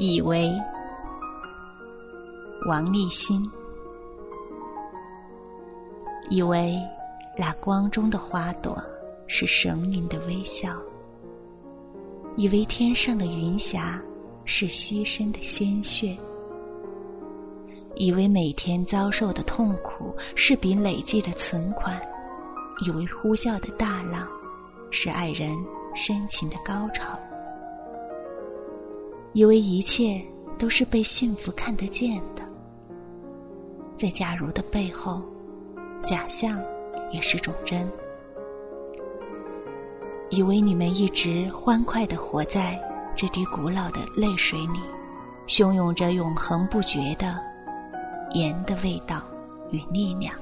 以为王立新，以为那光中的花朵是神明的微笑，以为天上的云霞是牺牲的鲜血，以为每天遭受的痛苦是笔累计的存款，以为呼啸的大浪是爱人深情的高潮。以为一切都是被幸福看得见的，在假如的背后，假象也是种真。以为你们一直欢快的活在这滴古老的泪水里，汹涌着永恒不绝的盐的味道与力量。